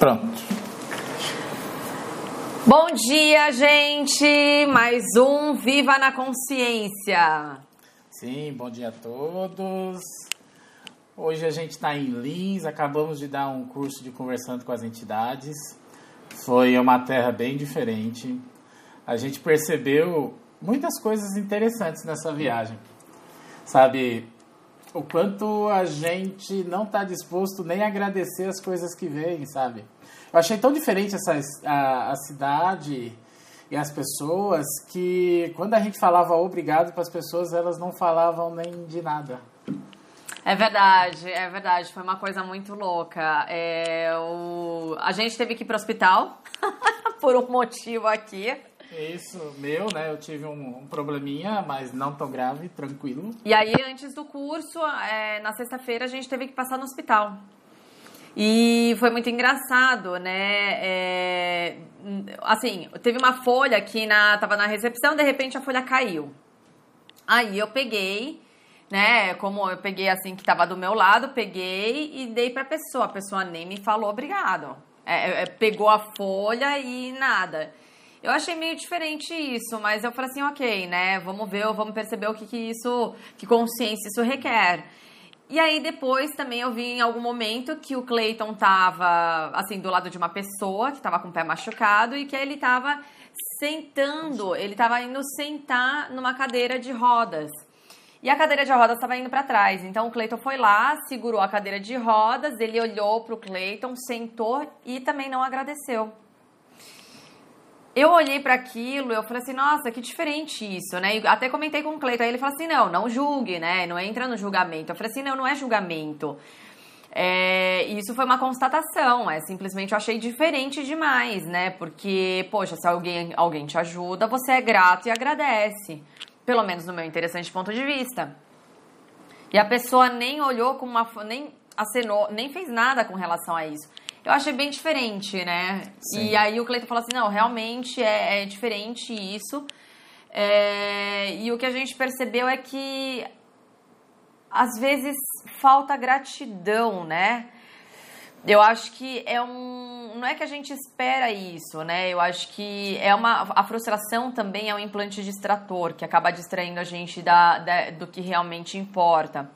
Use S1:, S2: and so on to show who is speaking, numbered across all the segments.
S1: Pronto.
S2: Bom dia, gente! Mais um Viva na Consciência.
S1: Sim, bom dia a todos. Hoje a gente está em Lins, acabamos de dar um curso de conversando com as entidades. Foi uma terra bem diferente. A gente percebeu muitas coisas interessantes nessa viagem. Sabe, o quanto a gente não está disposto nem a agradecer as coisas que vêm, sabe? Eu achei tão diferente essa, a, a cidade e as pessoas que quando a gente falava obrigado para as pessoas, elas não falavam nem de nada.
S2: É verdade, é verdade. Foi uma coisa muito louca. É, o... A gente teve que ir para o hospital por um motivo aqui.
S1: Isso, meu, né? Eu tive um, um, probleminha, mas não tão grave, tranquilo.
S2: E aí, antes do curso, é, na sexta-feira, a gente teve que passar no hospital. E foi muito engraçado, né? É, assim, teve uma folha que na, tava na recepção, de repente a folha caiu. Aí eu peguei, né? Como eu peguei assim que tava do meu lado, peguei e dei pra pessoa. A pessoa nem me falou obrigado. É, é, pegou a folha e nada. Eu achei meio diferente isso, mas eu falei assim, ok, né? Vamos ver, vamos perceber o que, que isso, que consciência isso requer. E aí depois também eu vi em algum momento que o Clayton tava assim do lado de uma pessoa que tava com o pé machucado e que ele tava sentando, ele tava indo sentar numa cadeira de rodas. E a cadeira de rodas estava indo para trás. Então o Clayton foi lá, segurou a cadeira de rodas, ele olhou pro Clayton, sentou e também não agradeceu eu olhei para aquilo, eu falei assim, nossa, que diferente isso, né? E até comentei com o Cleiton, aí ele falou assim, não, não julgue, né? Não entra no julgamento. Eu falei assim, não, não é julgamento. É, isso foi uma constatação, é simplesmente eu achei diferente demais, né? Porque, poxa, se alguém, alguém te ajuda, você é grato e agradece. Pelo menos no meu interessante ponto de vista. E a pessoa nem olhou com uma. nem acenou, nem fez nada com relação a isso eu achei bem diferente, né? Sim. E aí o Cleiton falou assim, não, realmente é, é diferente isso. É, e o que a gente percebeu é que às vezes falta gratidão, né? Eu acho que é um. Não é que a gente espera isso, né? Eu acho que é uma. A frustração também é um implante distrator que acaba distraindo a gente da, da do que realmente importa.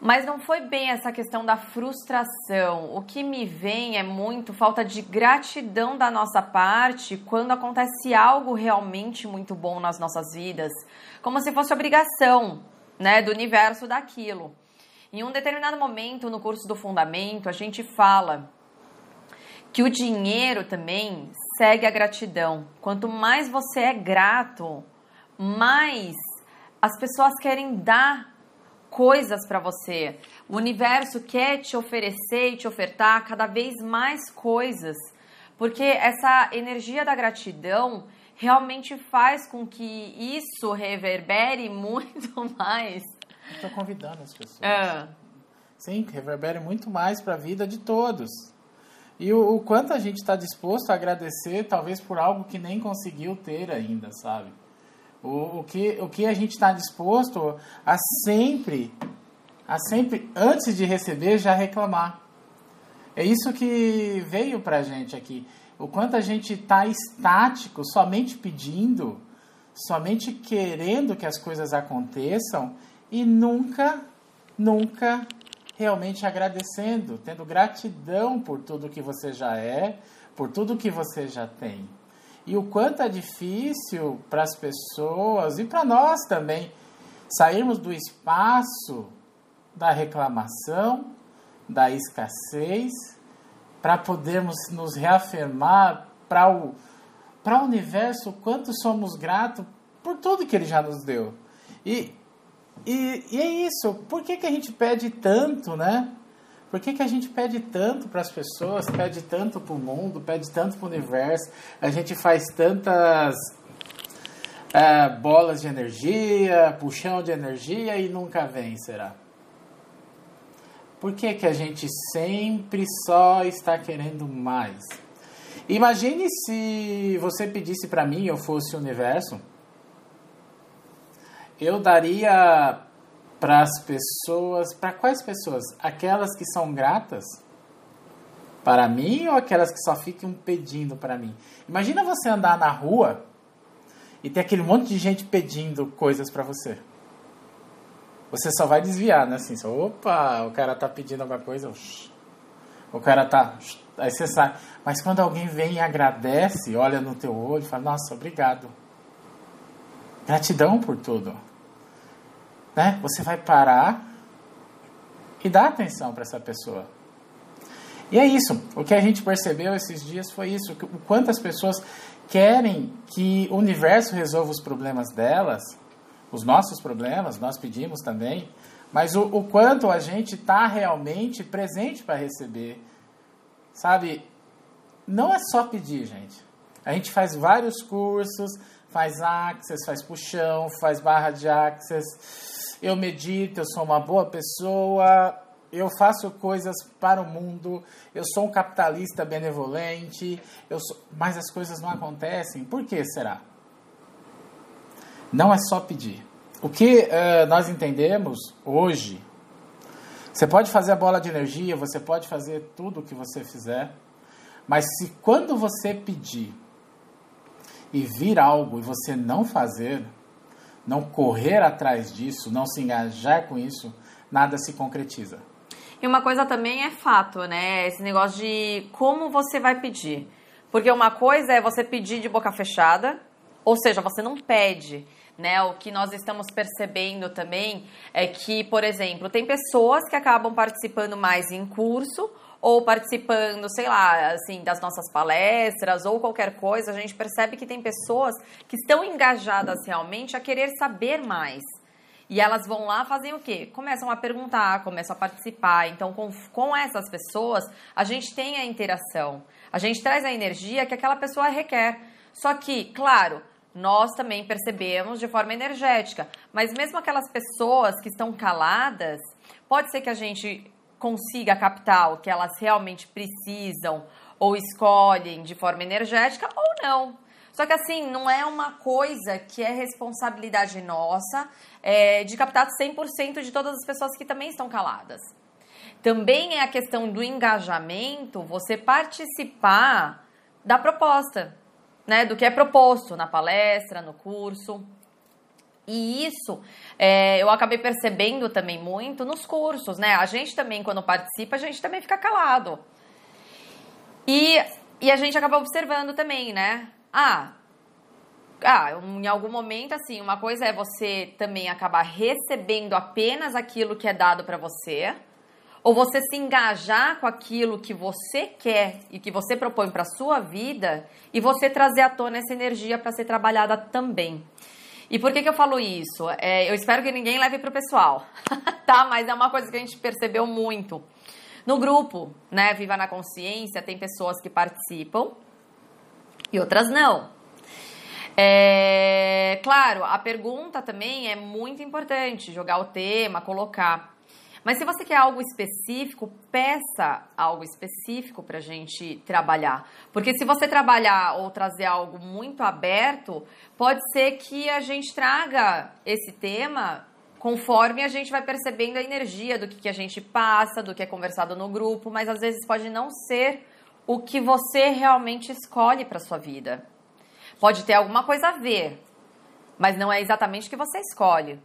S2: Mas não foi bem essa questão da frustração. O que me vem é muito falta de gratidão da nossa parte quando acontece algo realmente muito bom nas nossas vidas, como se fosse obrigação, né, do universo daquilo. Em um determinado momento no curso do fundamento, a gente fala que o dinheiro também segue a gratidão. Quanto mais você é grato, mais as pessoas querem dar coisas para você. O universo quer te oferecer e te ofertar cada vez mais coisas, porque essa energia da gratidão realmente faz com que isso reverbere muito mais.
S1: Estou convidando as pessoas. É. Sim, reverbere muito mais para a vida de todos. E o, o quanto a gente está disposto a agradecer, talvez por algo que nem conseguiu ter ainda, sabe? O, o, que, o que a gente está disposto a sempre, a sempre, antes de receber, já reclamar. É isso que veio para a gente aqui. O quanto a gente está estático, somente pedindo, somente querendo que as coisas aconteçam e nunca, nunca realmente agradecendo, tendo gratidão por tudo que você já é, por tudo que você já tem e o quanto é difícil para as pessoas e para nós também sairmos do espaço da reclamação, da escassez, para podermos nos reafirmar para o, para o universo o quanto somos gratos por tudo que ele já nos deu. E, e, e é isso, por que, que a gente pede tanto, né? Por que, que a gente pede tanto para as pessoas, pede tanto para o mundo, pede tanto para o universo? A gente faz tantas é, bolas de energia, puxão de energia e nunca vem, será? Por que, que a gente sempre só está querendo mais? Imagine se você pedisse para mim, eu fosse o universo, eu daria para as pessoas, para quais pessoas? Aquelas que são gratas, para mim ou aquelas que só ficam pedindo para mim? Imagina você andar na rua e ter aquele monte de gente pedindo coisas para você. Você só vai desviar, né? Assim, só, opa, o cara tá pedindo alguma coisa, o cara tá, aí você sai. Mas quando alguém vem e agradece, olha no teu olho e fala, nossa, obrigado. Gratidão por tudo. Né? Você vai parar e dar atenção para essa pessoa. E é isso. O que a gente percebeu esses dias foi isso. O quanto as pessoas querem que o universo resolva os problemas delas, os nossos problemas, nós pedimos também, mas o, o quanto a gente está realmente presente para receber. Sabe? Não é só pedir, gente. A gente faz vários cursos, faz access, faz puxão, faz barra de access. Eu medito, eu sou uma boa pessoa, eu faço coisas para o mundo, eu sou um capitalista benevolente, eu sou... mas as coisas não acontecem. Por que será? Não é só pedir. O que uh, nós entendemos hoje, você pode fazer a bola de energia, você pode fazer tudo o que você fizer, mas se quando você pedir e vir algo e você não fazer, não correr atrás disso, não se engajar com isso, nada se concretiza.
S2: E uma coisa também é fato, né? Esse negócio de como você vai pedir. Porque uma coisa é você pedir de boca fechada, ou seja, você não pede. Né, o que nós estamos percebendo também é que, por exemplo, tem pessoas que acabam participando mais em curso ou participando, sei lá, assim, das nossas palestras ou qualquer coisa, a gente percebe que tem pessoas que estão engajadas realmente a querer saber mais. E elas vão lá fazem o quê? Começam a perguntar, começam a participar. Então, com, com essas pessoas, a gente tem a interação. A gente traz a energia que aquela pessoa requer. Só que, claro, nós também percebemos de forma energética. Mas mesmo aquelas pessoas que estão caladas, pode ser que a gente consiga captar o que elas realmente precisam ou escolhem de forma energética ou não. Só que assim, não é uma coisa que é responsabilidade nossa é, de captar 100% de todas as pessoas que também estão caladas. Também é a questão do engajamento, você participar da proposta, né, do que é proposto na palestra, no curso. E isso é, eu acabei percebendo também muito nos cursos, né? A gente também, quando participa, a gente também fica calado. E, e a gente acaba observando também, né? Ah, ah, em algum momento, assim, uma coisa é você também acabar recebendo apenas aquilo que é dado para você, ou você se engajar com aquilo que você quer e que você propõe para sua vida e você trazer à tona essa energia para ser trabalhada também. E por que, que eu falo isso? É, eu espero que ninguém leve para o pessoal, tá? Mas é uma coisa que a gente percebeu muito. No grupo, né, Viva na Consciência, tem pessoas que participam e outras não. É, claro, a pergunta também é muito importante, jogar o tema, colocar. Mas se você quer algo específico, peça algo específico para a gente trabalhar. Porque se você trabalhar ou trazer algo muito aberto, pode ser que a gente traga esse tema conforme a gente vai percebendo a energia do que, que a gente passa, do que é conversado no grupo, mas às vezes pode não ser o que você realmente escolhe para sua vida. Pode ter alguma coisa a ver, mas não é exatamente o que você escolhe.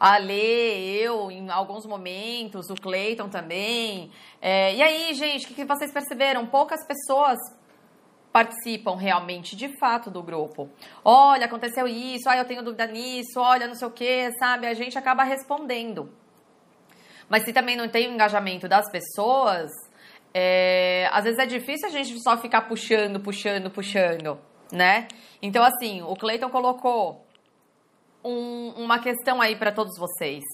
S2: A Lê, eu, em alguns momentos, o Cleiton também. É, e aí, gente, o que, que vocês perceberam? Poucas pessoas participam realmente, de fato, do grupo. Olha, aconteceu isso, ah, eu tenho dúvida nisso, olha, não sei o que, sabe? A gente acaba respondendo. Mas se também não tem o engajamento das pessoas, é, às vezes é difícil a gente só ficar puxando, puxando, puxando, né? Então, assim, o Cleiton colocou um, uma questão aí para todos vocês.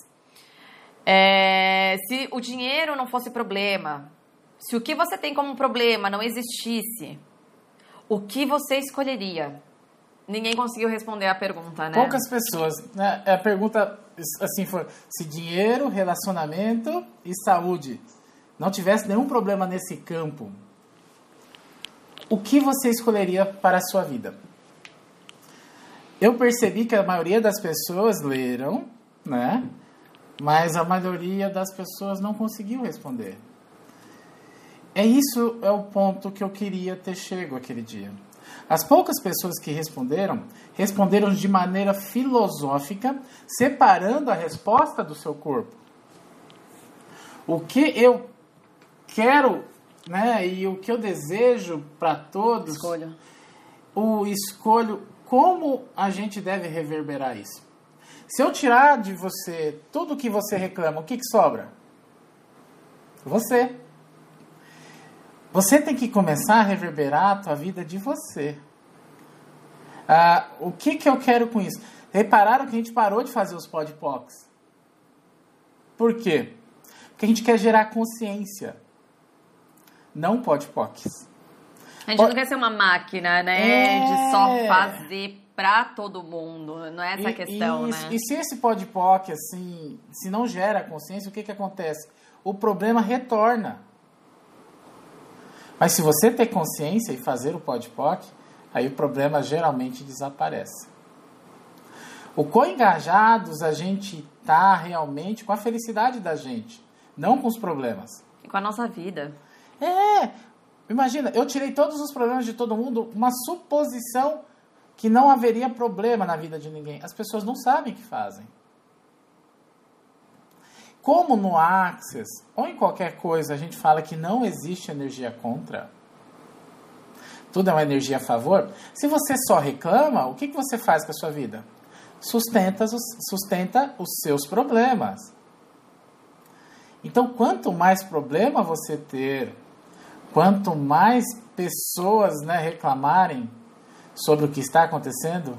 S2: É, se o dinheiro não fosse problema, se o que você tem como problema não existisse, o que você escolheria? Ninguém conseguiu responder a pergunta, né?
S1: Poucas pessoas. Né? A pergunta, assim, foi se dinheiro, relacionamento e saúde não tivesse nenhum problema nesse campo, o que você escolheria para a sua vida? Eu percebi que a maioria das pessoas leram, né? Mas a maioria das pessoas não conseguiu responder. é isso é o ponto que eu queria ter chego aquele dia. As poucas pessoas que responderam, responderam de maneira filosófica, separando a resposta do seu corpo. O que eu quero, né, e o que eu desejo para todos,
S2: escolho.
S1: o escolho como a gente deve reverberar isso. Se eu tirar de você tudo que você reclama, o que, que sobra? Você. Você tem que começar a reverberar a tua vida de você. Ah, o que, que eu quero com isso? Repararam que a gente parou de fazer os podpocs. Por quê? Porque a gente quer gerar consciência. Não podpocs.
S2: A gente não quer ser uma máquina, né? É... De só fazer para todo mundo. Não é essa a questão,
S1: e,
S2: né?
S1: E se esse podpoc, assim, se não gera consciência, o que, que acontece? O problema retorna. Mas se você ter consciência e fazer o podpoc, aí o problema geralmente desaparece. O quão engajados a gente está realmente com a felicidade da gente, não com os problemas.
S2: E com a nossa vida.
S1: É, imagina, eu tirei todos os problemas de todo mundo, uma suposição que não haveria problema na vida de ninguém. As pessoas não sabem o que fazem. Como no Axis ou em qualquer coisa a gente fala que não existe energia contra, tudo é uma energia a favor, se você só reclama, o que, que você faz com a sua vida? Sustenta, sustenta os seus problemas. Então, quanto mais problema você ter, quanto mais pessoas né, reclamarem sobre o que está acontecendo,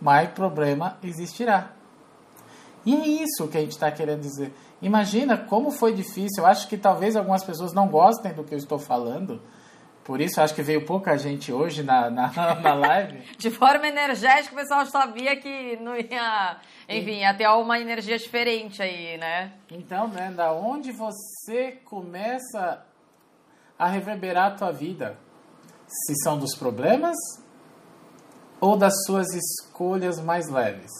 S1: mais problema existirá. E é isso que a gente está querendo dizer. Imagina como foi difícil. Eu acho que talvez algumas pessoas não gostem do que eu estou falando. Por isso, acho que veio pouca gente hoje na, na, na live.
S2: De forma energética, o pessoal sabia que não ia. Enfim, ia ter uma energia diferente aí, né?
S1: Então, né, da onde você começa a reverberar a tua vida? Se são dos problemas ou das suas escolhas mais leves?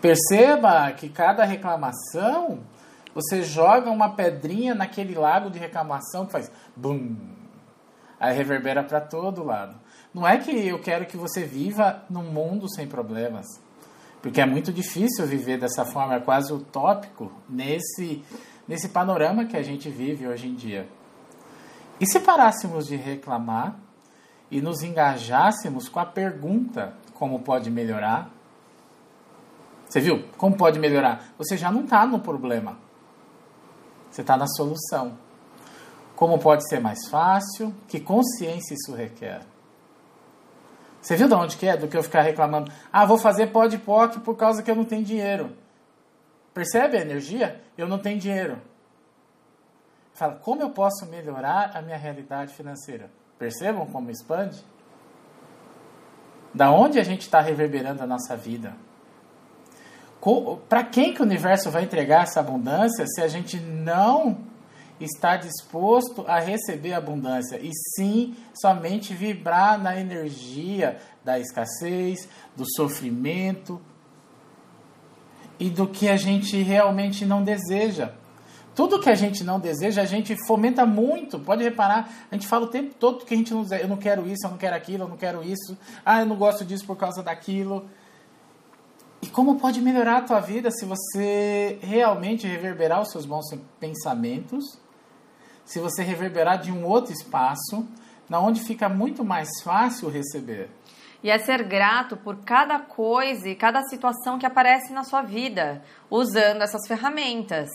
S1: Perceba que cada reclamação, você joga uma pedrinha naquele lago de reclamação que faz bum, aí reverbera para todo lado. Não é que eu quero que você viva num mundo sem problemas, porque é muito difícil viver dessa forma, é quase utópico nesse nesse panorama que a gente vive hoje em dia. E se parássemos de reclamar e nos engajássemos com a pergunta como pode melhorar, você viu? Como pode melhorar? Você já não está no problema. Você está na solução. Como pode ser mais fácil? Que consciência isso requer? Você viu de onde que é? Do que eu ficar reclamando. Ah, vou fazer POC por causa que eu não tenho dinheiro. Percebe a energia? Eu não tenho dinheiro. Fala, como eu posso melhorar a minha realidade financeira? Percebam como expande? Da onde a gente está reverberando a nossa vida? Para quem que o universo vai entregar essa abundância se a gente não está disposto a receber abundância e sim somente vibrar na energia da escassez, do sofrimento e do que a gente realmente não deseja. Tudo que a gente não deseja, a gente fomenta muito. Pode reparar, a gente fala o tempo todo que a gente não eu não quero isso, eu não quero aquilo, eu não quero isso. Ah, eu não gosto disso por causa daquilo. E como pode melhorar a tua vida se você realmente reverberar os seus bons pensamentos, se você reverberar de um outro espaço, na onde fica muito mais fácil receber.
S2: E é ser grato por cada coisa e cada situação que aparece na sua vida, usando essas ferramentas.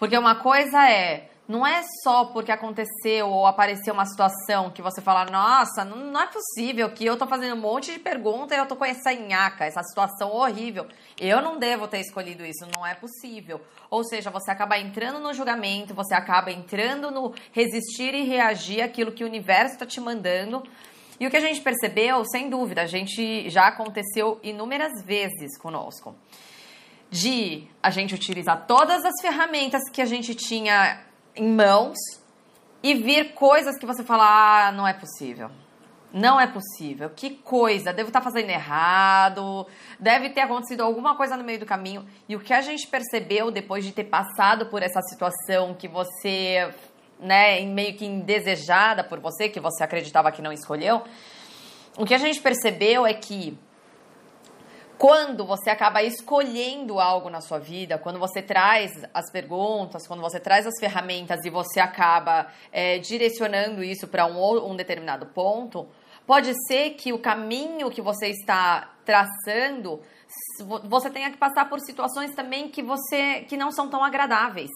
S2: Porque uma coisa é não é só porque aconteceu ou apareceu uma situação que você fala, nossa, não, não é possível que eu tô fazendo um monte de perguntas e eu tô com essa nhaca, essa situação horrível. Eu não devo ter escolhido isso, não é possível. Ou seja, você acaba entrando no julgamento, você acaba entrando no resistir e reagir àquilo que o universo está te mandando. E o que a gente percebeu, sem dúvida, a gente já aconteceu inúmeras vezes conosco. De a gente utilizar todas as ferramentas que a gente tinha em mãos e vir coisas que você fala, ah, não é possível. Não é possível. Que coisa, devo estar fazendo errado, deve ter acontecido alguma coisa no meio do caminho. E o que a gente percebeu depois de ter passado por essa situação que você né, meio que indesejada por você, que você acreditava que não escolheu, o que a gente percebeu é que quando você acaba escolhendo algo na sua vida, quando você traz as perguntas, quando você traz as ferramentas e você acaba é, direcionando isso para um, um determinado ponto, pode ser que o caminho que você está traçando, você tenha que passar por situações também que você que não são tão agradáveis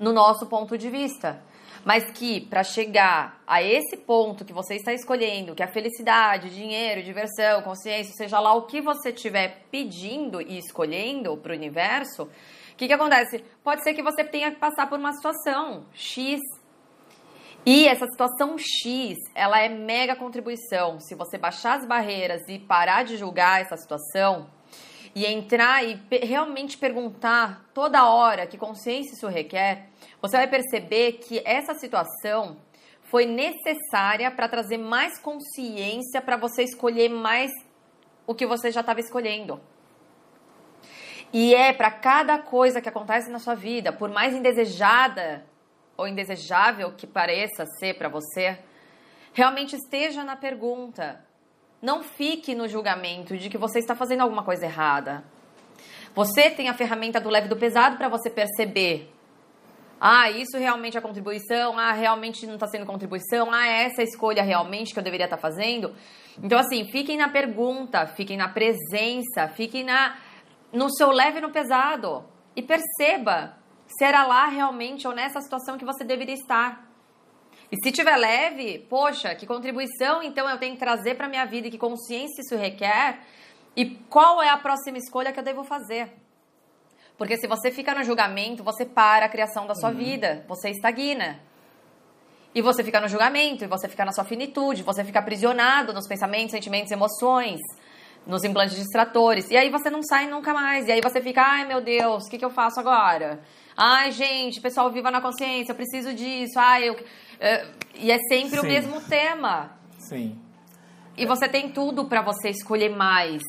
S2: no nosso ponto de vista mas que para chegar a esse ponto que você está escolhendo, que é a felicidade, dinheiro, diversão, consciência, seja lá o que você estiver pedindo e escolhendo para o universo, o que, que acontece? Pode ser que você tenha que passar por uma situação X. E essa situação X, ela é mega contribuição. Se você baixar as barreiras e parar de julgar essa situação, e entrar e realmente perguntar toda hora que consciência isso requer, você vai perceber que essa situação foi necessária para trazer mais consciência para você escolher mais o que você já estava escolhendo. E é para cada coisa que acontece na sua vida, por mais indesejada ou indesejável que pareça ser para você, realmente esteja na pergunta. Não fique no julgamento de que você está fazendo alguma coisa errada. Você tem a ferramenta do leve do pesado para você perceber ah, isso realmente é contribuição. Ah, realmente não está sendo contribuição. Ah, é essa escolha realmente que eu deveria estar tá fazendo. Então, assim, fiquem na pergunta, fiquem na presença, fiquem na, no seu leve e no pesado. E perceba se era lá realmente ou nessa situação que você deveria estar. E se tiver leve, poxa, que contribuição então eu tenho que trazer para minha vida e que consciência isso requer? E qual é a próxima escolha que eu devo fazer? Porque se você fica no julgamento, você para a criação da sua uhum. vida, você estagna. E você fica no julgamento, e você fica na sua finitude, você fica aprisionado nos pensamentos, sentimentos, emoções, nos implantes distratores. E aí você não sai nunca mais. E aí você fica, ai meu Deus, o que, que eu faço agora? Ai, gente, pessoal, viva na consciência, eu preciso disso. Ai, eu. Uh, e é sempre Sim. o mesmo tema.
S1: Sim.
S2: E você tem tudo para você escolher mais.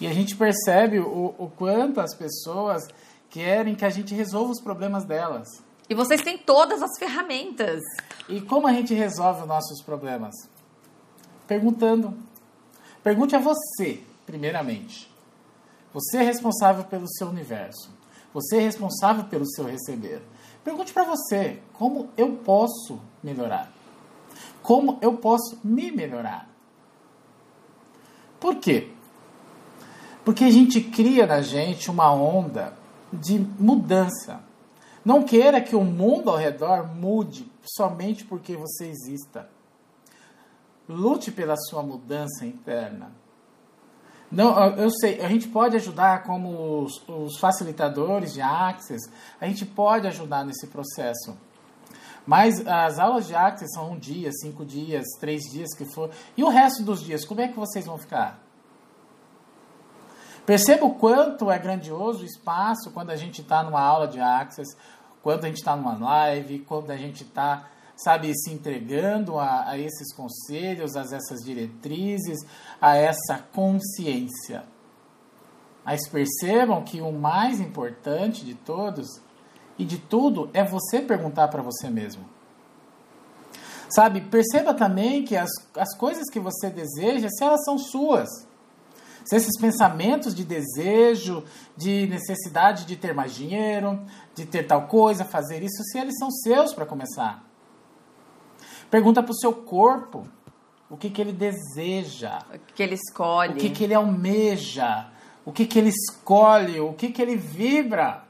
S1: E a gente percebe o, o quanto as pessoas querem que a gente resolva os problemas delas.
S2: E vocês têm todas as ferramentas.
S1: E como a gente resolve os nossos problemas? Perguntando. Pergunte a você, primeiramente. Você é responsável pelo seu universo. Você é responsável pelo seu receber. Pergunte para você: como eu posso melhorar? Como eu posso me melhorar? Por quê? Porque a gente cria na gente uma onda de mudança. Não queira que o mundo ao redor mude somente porque você exista. Lute pela sua mudança interna. Não, eu sei, a gente pode ajudar como os, os facilitadores de Access, a gente pode ajudar nesse processo. Mas as aulas de Access são um dia, cinco dias, três dias que for. E o resto dos dias, como é que vocês vão ficar? Perceba o quanto é grandioso o espaço quando a gente está numa aula de Access, quando a gente está numa live, quando a gente está, sabe, se entregando a, a esses conselhos, a essas diretrizes, a essa consciência. Mas percebam que o mais importante de todos e de tudo é você perguntar para você mesmo. Sabe, perceba também que as, as coisas que você deseja, se elas são suas. Se esses pensamentos de desejo, de necessidade de ter mais dinheiro, de ter tal coisa, fazer isso, se eles são seus para começar. Pergunta para o seu corpo o que, que ele deseja.
S2: O que ele escolhe.
S1: O que, que ele almeja. O que, que ele escolhe. O que, que ele vibra.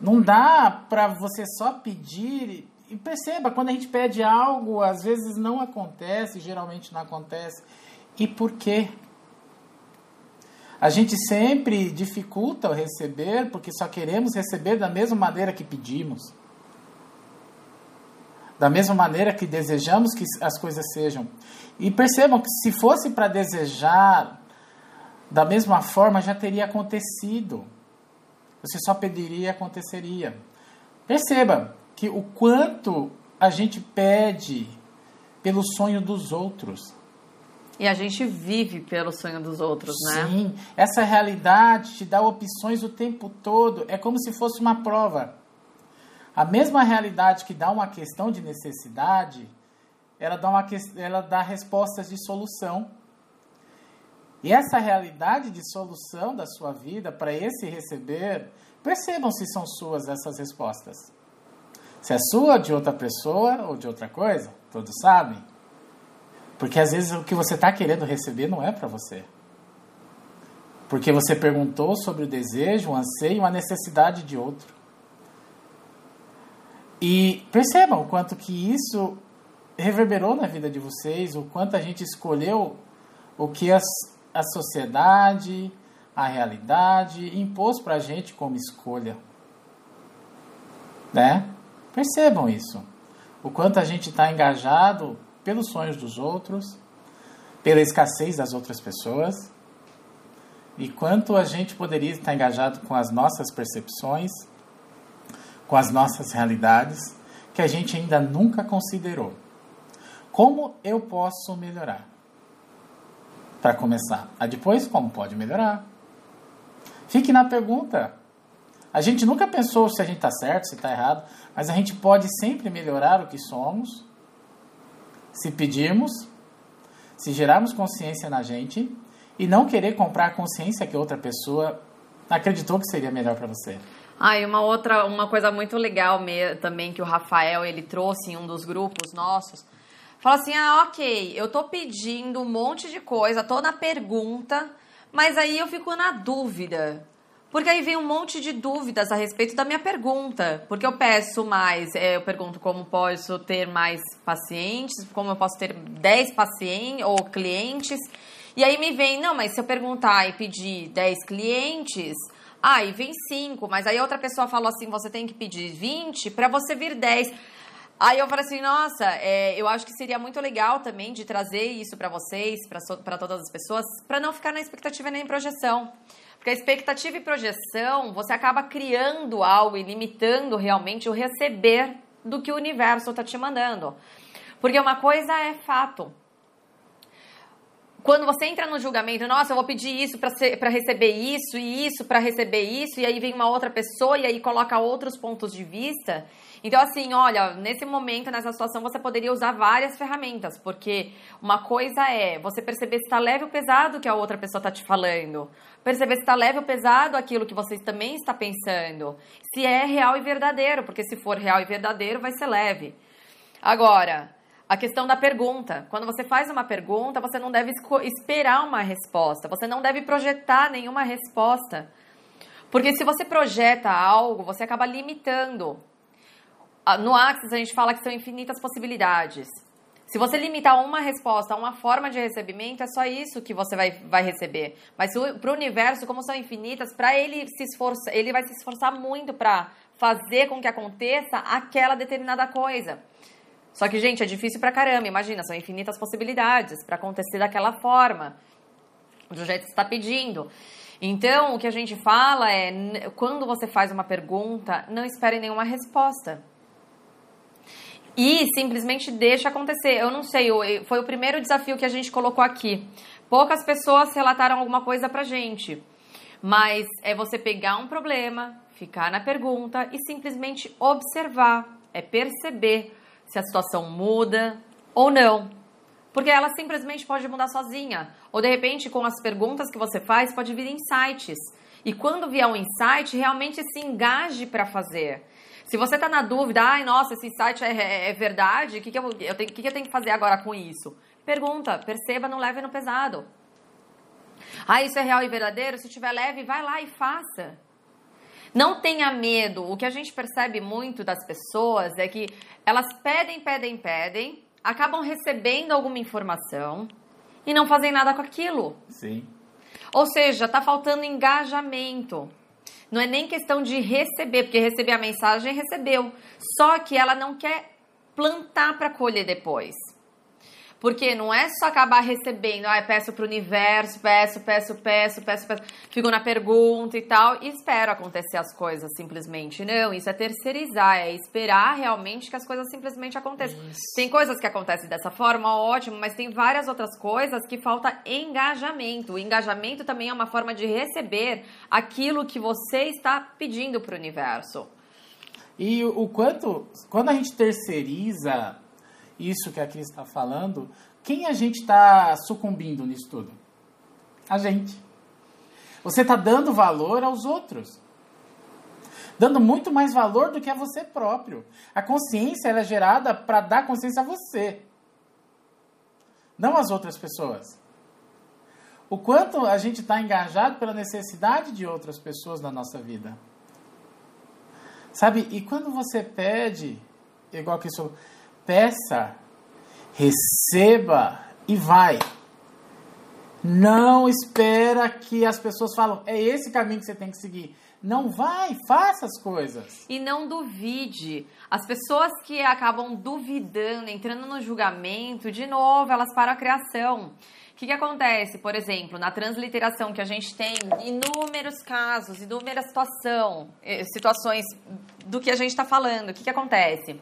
S1: Não dá para você só pedir. E perceba, quando a gente pede algo, às vezes não acontece, geralmente não acontece. E por quê? A gente sempre dificulta o receber porque só queremos receber da mesma maneira que pedimos. Da mesma maneira que desejamos que as coisas sejam. E percebam que se fosse para desejar da mesma forma, já teria acontecido. Você só pediria e aconteceria. Perceba que o quanto a gente pede pelo sonho dos outros.
S2: E a gente vive pelo sonho dos outros,
S1: né? Sim, essa realidade te dá opções o tempo todo. É como se fosse uma prova. A mesma realidade que dá uma questão de necessidade, ela dá, uma, ela dá respostas de solução. E essa realidade de solução da sua vida para esse receber, percebam se são suas essas respostas. Se é sua, de outra pessoa ou de outra coisa, todos sabem. Porque às vezes o que você está querendo receber não é para você. Porque você perguntou sobre o desejo, o anseio, a necessidade de outro. E percebam o quanto que isso reverberou na vida de vocês, o quanto a gente escolheu o que as, a sociedade, a realidade impôs para a gente como escolha. Né? Percebam isso. O quanto a gente está engajado pelos sonhos dos outros, pela escassez das outras pessoas, e quanto a gente poderia estar engajado com as nossas percepções, com as nossas realidades, que a gente ainda nunca considerou. Como eu posso melhorar? Para começar. A depois, como pode melhorar? Fique na pergunta. A gente nunca pensou se a gente está certo, se está errado, mas a gente pode sempre melhorar o que somos se pedirmos, se gerarmos consciência na gente e não querer comprar a consciência que outra pessoa acreditou que seria melhor para você.
S2: Ah, e uma outra, uma coisa muito legal também que o Rafael ele trouxe em um dos grupos nossos, fala assim: "Ah, OK, eu tô pedindo um monte de coisa, tô na pergunta, mas aí eu fico na dúvida. Porque aí vem um monte de dúvidas a respeito da minha pergunta. Porque eu peço mais, é, eu pergunto como posso ter mais pacientes, como eu posso ter 10 pacientes ou clientes. E aí me vem, não, mas se eu perguntar e pedir 10 clientes, aí vem 5, mas aí outra pessoa falou assim, você tem que pedir 20 para você vir 10. Aí eu falei assim, nossa, é, eu acho que seria muito legal também de trazer isso para vocês, para todas as pessoas, para não ficar na expectativa nem projeção. Porque a expectativa e projeção, você acaba criando algo e limitando realmente o receber do que o universo está te mandando. Porque uma coisa é fato. Quando você entra no julgamento, nossa, eu vou pedir isso para receber isso e isso para receber isso, e aí vem uma outra pessoa e aí coloca outros pontos de vista, então, assim, olha, nesse momento, nessa situação, você poderia usar várias ferramentas, porque uma coisa é você perceber se está leve ou pesado que a outra pessoa está te falando, perceber se está leve ou pesado aquilo que você também está pensando, se é real e verdadeiro, porque se for real e verdadeiro, vai ser leve. Agora, a questão da pergunta. Quando você faz uma pergunta, você não deve esperar uma resposta, você não deve projetar nenhuma resposta. Porque se você projeta algo, você acaba limitando no Axis a gente fala que são infinitas possibilidades. Se você limitar uma resposta a uma forma de recebimento, é só isso que você vai, vai receber. Mas para o universo, como são infinitas, para ele se esforçar, ele vai se esforçar muito para fazer com que aconteça aquela determinada coisa. Só que, gente, é difícil pra caramba. Imagina, são infinitas possibilidades para acontecer daquela forma, do jeito que está pedindo. Então, o que a gente fala é, quando você faz uma pergunta, não espere nenhuma resposta e simplesmente deixa acontecer. Eu não sei, foi o primeiro desafio que a gente colocou aqui. Poucas pessoas relataram alguma coisa pra gente, mas é você pegar um problema, ficar na pergunta e simplesmente observar, é perceber se a situação muda ou não. Porque ela simplesmente pode mudar sozinha. Ou de repente, com as perguntas que você faz, pode vir insights. E quando vier um insight, realmente se engaje para fazer. Se você está na dúvida, ai, nossa, esse site é, é, é verdade, o que, que, eu, eu tenho, que, que eu tenho que fazer agora com isso? Pergunta, perceba, não leve no pesado. Ah, isso é real e verdadeiro? Se tiver leve, vai lá e faça. Não tenha medo. O que a gente percebe muito das pessoas é que elas pedem, pedem, pedem, acabam recebendo alguma informação e não fazem nada com aquilo.
S1: Sim.
S2: Ou seja, está faltando engajamento. Não é nem questão de receber, porque receber a mensagem recebeu. Só que ela não quer plantar para colher depois. Porque não é só acabar recebendo, ah, peço para o universo, peço, peço, peço, peço, peço, fico na pergunta e tal, e espero acontecer as coisas simplesmente. Não, isso é terceirizar, é esperar realmente que as coisas simplesmente aconteçam. Isso. Tem coisas que acontecem dessa forma, ótimo, mas tem várias outras coisas que falta engajamento. O engajamento também é uma forma de receber aquilo que você está pedindo para o universo.
S1: E o quanto, quando a gente terceiriza isso que a Cris está falando, quem a gente está sucumbindo nisso tudo? A gente. Você está dando valor aos outros. Dando muito mais valor do que a você próprio. A consciência é gerada para dar consciência a você, não às outras pessoas. O quanto a gente está engajado pela necessidade de outras pessoas na nossa vida. Sabe? E quando você pede, igual que isso, peça, receba e vai. Não espera que as pessoas falam, é esse caminho que você tem que seguir. Não vai, faça as coisas.
S2: E não duvide. As pessoas que acabam duvidando, entrando no julgamento, de novo, elas param a criação. O que, que acontece, por exemplo, na transliteração que a gente tem inúmeros casos, inúmeras situação, eh, situações do que a gente está falando. O que, que acontece?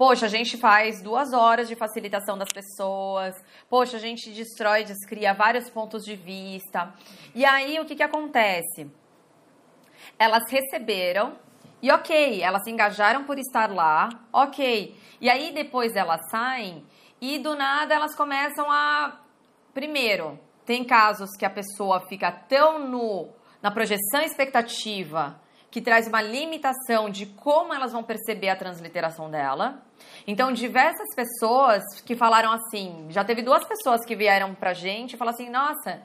S2: Poxa, a gente faz duas horas de facilitação das pessoas. Poxa, a gente destrói, descria vários pontos de vista. E aí, o que, que acontece? Elas receberam e ok, elas se engajaram por estar lá, ok. E aí, depois elas saem e do nada elas começam a Primeiro, tem casos que a pessoa fica tão no, na projeção expectativa que traz uma limitação de como elas vão perceber a transliteração dela. Então, diversas pessoas que falaram assim, já teve duas pessoas que vieram pra gente e falaram assim: "Nossa,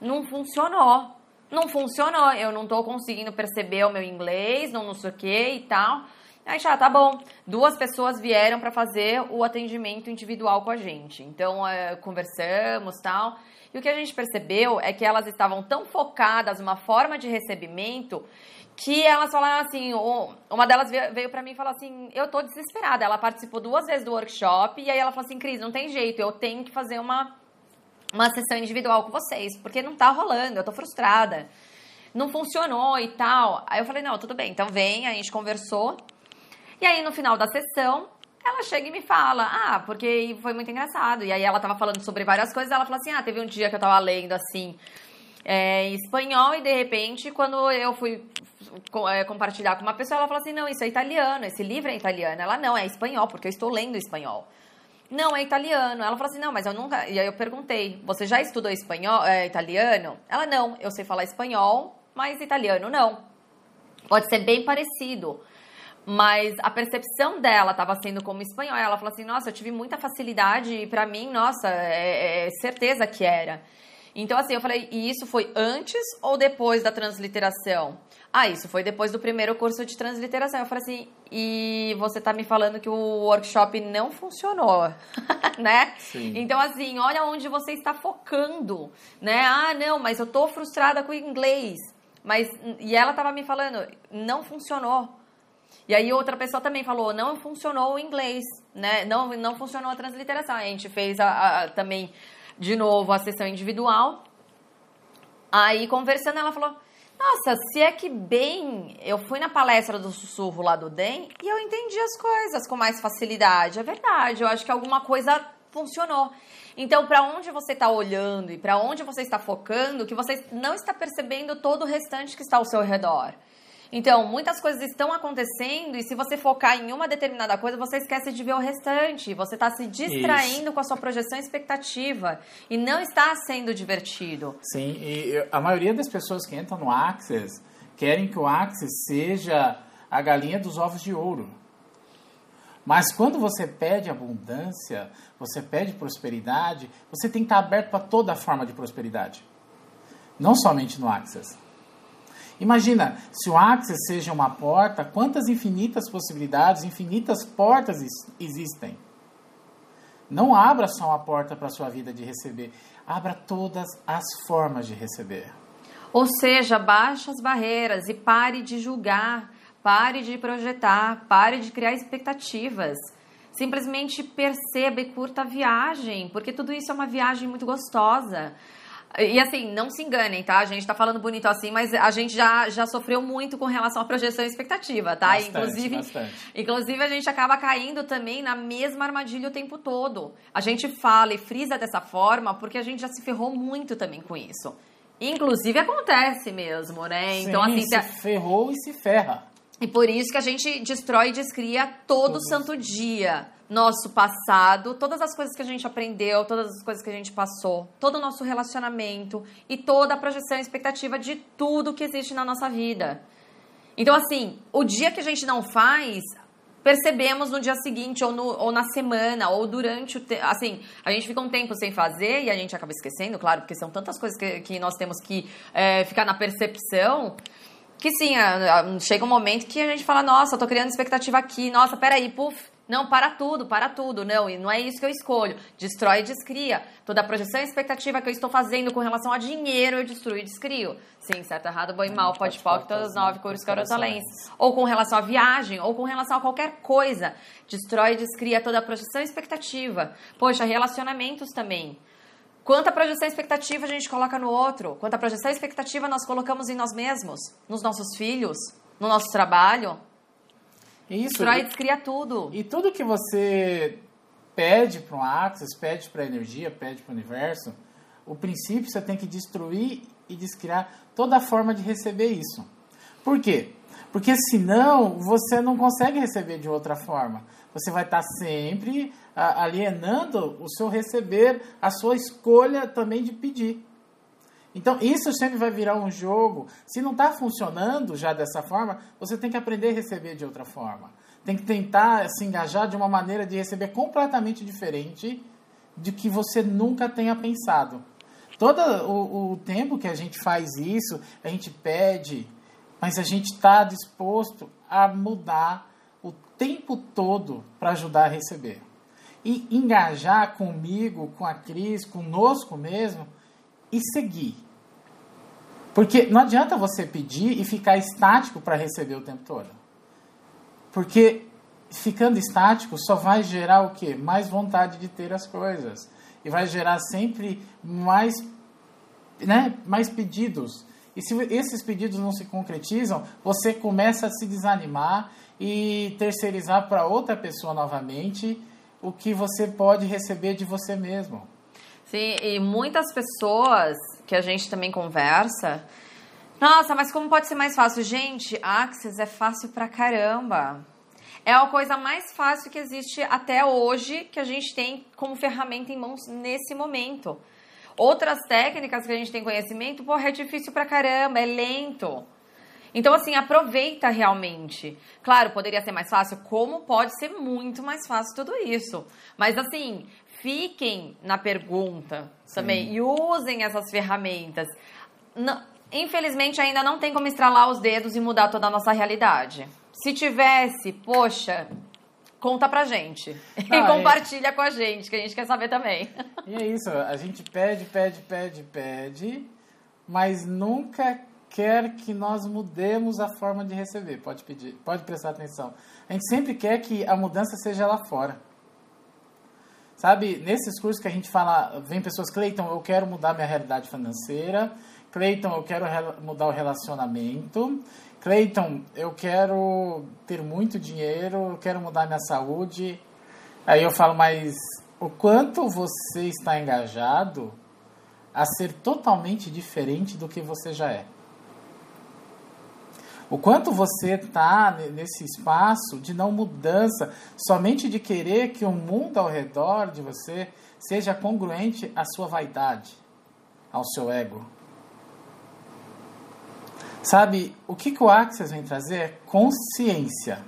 S2: não funcionou. Não funcionou. Eu não tô conseguindo perceber o meu inglês, não não sei o que e tal". Aí já, tá bom. Duas pessoas vieram para fazer o atendimento individual com a gente. Então, é, conversamos tal. E o que a gente percebeu é que elas estavam tão focadas numa forma de recebimento que elas falaram assim, uma delas veio para mim e falou assim, eu tô desesperada. Ela participou duas vezes do workshop e aí ela falou assim, Cris, não tem jeito, eu tenho que fazer uma, uma sessão individual com vocês, porque não tá rolando, eu tô frustrada. Não funcionou e tal. Aí eu falei, não, tudo bem, então vem, a gente conversou. E aí, no final da sessão, ela chega e me fala, ah, porque foi muito engraçado. E aí ela tava falando sobre várias coisas, ela falou assim, ah, teve um dia que eu tava lendo assim, é, em espanhol, e de repente, quando eu fui compartilhar com uma pessoa, ela falou assim, não, isso é italiano, esse livro é italiano. Ela, não, é espanhol, porque eu estou lendo espanhol. Não, é italiano. Ela falou assim, não, mas eu nunca... E aí eu perguntei, você já estudou espanhol, é, italiano? Ela, não, eu sei falar espanhol, mas italiano não. Pode ser bem parecido mas a percepção dela estava sendo como espanhol. Ela falou assim: Nossa, eu tive muita facilidade e para mim, nossa, é, é, certeza que era. Então, assim, eu falei: E isso foi antes ou depois da transliteração? Ah, isso foi depois do primeiro curso de transliteração. Eu falei assim: E você tá me falando que o workshop não funcionou, né? Sim. Então, assim, olha onde você está focando, né? Ah, não, mas eu tô frustrada com o inglês. Mas, e ela tava me falando, não funcionou. E aí outra pessoa também falou, não funcionou o inglês, né? Não, não funcionou a transliteração. A gente fez a, a, também, de novo, a sessão individual. Aí, conversando, ela falou, nossa, se é que bem, eu fui na palestra do sussurro lá do DEM e eu entendi as coisas com mais facilidade. É verdade, eu acho que alguma coisa funcionou. Então, para onde você está olhando e para onde você está focando, que você não está percebendo todo o restante que está ao seu redor. Então, muitas coisas estão acontecendo e se você focar em uma determinada coisa, você esquece de ver o restante. Você está se distraindo Isso. com a sua projeção expectativa e não está sendo divertido.
S1: Sim, e a maioria das pessoas que entram no Access querem que o Access seja a galinha dos ovos de ouro. Mas quando você pede abundância, você pede prosperidade, você tem que estar aberto para toda forma de prosperidade. Não somente no Access. Imagina, se o Access seja uma porta, quantas infinitas possibilidades, infinitas portas existem. Não abra só uma porta para a sua vida de receber, abra todas as formas de receber.
S2: Ou seja, baixe as barreiras e pare de julgar, pare de projetar, pare de criar expectativas. Simplesmente perceba e curta a viagem, porque tudo isso é uma viagem muito gostosa. E assim, não se enganem, tá? A gente tá falando bonito assim, mas a gente já, já sofreu muito com relação à projeção e expectativa, tá?
S1: Bastante,
S2: inclusive,
S1: bastante.
S2: inclusive, a gente acaba caindo também na mesma armadilha o tempo todo. A gente fala e frisa dessa forma porque a gente já se ferrou muito também com isso. Inclusive acontece mesmo, né?
S1: Então, Sim, assim. Se ferrou e se ferra.
S2: E por isso que a gente destrói e descria todo Todos. santo dia nosso passado, todas as coisas que a gente aprendeu, todas as coisas que a gente passou, todo o nosso relacionamento e toda a projeção e expectativa de tudo que existe na nossa vida. Então, assim, o dia que a gente não faz, percebemos no dia seguinte, ou, no, ou na semana, ou durante o tempo. Assim, a gente fica um tempo sem fazer e a gente acaba esquecendo, claro, porque são tantas coisas que, que nós temos que é, ficar na percepção. Que sim, chega um momento que a gente fala, nossa, eu tô criando expectativa aqui, nossa, peraí, puf, não, para tudo, para tudo. Não, e não é isso que eu escolho. Destrói e descria. Toda a projeção e expectativa que eu estou fazendo com relação a dinheiro, eu destruo e descrio. Sim, certo, errado, bom e mal, pode pode todas as nove cores carotalenses. Ou com relação à viagem, ou com relação a qualquer coisa. Destrói e descria toda a projeção e expectativa. Poxa, relacionamentos também. Quanta projeção e expectativa a gente coloca no outro? Quanta projeção e expectativa nós colocamos em nós mesmos? Nos nossos filhos? No nosso trabalho?
S1: Isso.
S2: Freud cria tudo.
S1: E tudo que você pede para um Axis, pede para a energia, pede para o universo, o princípio você tem que destruir e descriar toda a forma de receber isso. Por quê? Porque senão você não consegue receber de outra forma. Você vai estar sempre alienando o seu receber, a sua escolha também de pedir. Então, isso sempre vai virar um jogo. Se não está funcionando já dessa forma, você tem que aprender a receber de outra forma. Tem que tentar se engajar de uma maneira de receber completamente diferente de que você nunca tenha pensado. Todo o, o tempo que a gente faz isso, a gente pede, mas a gente está disposto a mudar o tempo todo para ajudar a receber. E engajar comigo, com a Cris, conosco mesmo, e seguir. Porque não adianta você pedir e ficar estático para receber o tempo todo. Porque ficando estático só vai gerar o quê? Mais vontade de ter as coisas. E vai gerar sempre mais, né, mais pedidos. E se esses pedidos não se concretizam, você começa a se desanimar e terceirizar para outra pessoa novamente o que você pode receber de você mesmo.
S2: Sim, e muitas pessoas que a gente também conversa. Nossa, mas como pode ser mais fácil? Gente, Axis é fácil pra caramba. É a coisa mais fácil que existe até hoje que a gente tem como ferramenta em mãos nesse momento. Outras técnicas que a gente tem conhecimento, porra, é difícil pra caramba, é lento. Então, assim, aproveita realmente. Claro, poderia ser mais fácil, como pode ser muito mais fácil tudo isso. Mas, assim, fiquem na pergunta também Sim. e usem essas ferramentas. Não, infelizmente, ainda não tem como estralar os dedos e mudar toda a nossa realidade. Se tivesse, poxa, conta pra gente. Ah, e compartilha é... com a gente, que a gente quer saber também.
S1: E é isso, a gente pede, pede, pede, pede, mas nunca quer que nós mudemos a forma de receber. Pode pedir, pode prestar atenção. A gente sempre quer que a mudança seja lá fora. Sabe, nesses cursos que a gente fala, vem pessoas, Cleiton, eu quero mudar minha realidade financeira, Cleiton, eu quero mudar o relacionamento, Cleiton, eu quero ter muito dinheiro, eu quero mudar minha saúde. Aí eu falo, mas o quanto você está engajado a ser totalmente diferente do que você já é? O quanto você está nesse espaço de não mudança, somente de querer que o mundo ao redor de você seja congruente à sua vaidade, ao seu ego. Sabe, o que, que o Axis vem trazer é consciência.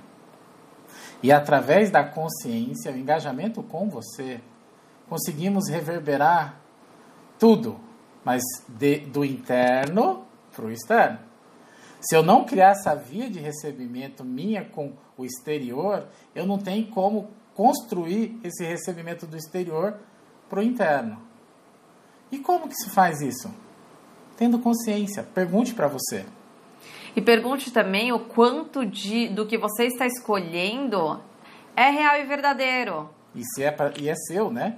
S1: E através da consciência, o engajamento com você, conseguimos reverberar tudo, mas de, do interno para o externo. Se eu não criar essa via de recebimento minha com o exterior, eu não tenho como construir esse recebimento do exterior para o interno. E como que se faz isso? Tendo consciência. Pergunte para você.
S2: E pergunte também o quanto de, do que você está escolhendo é real e verdadeiro.
S1: E, se é pra, e é seu, né?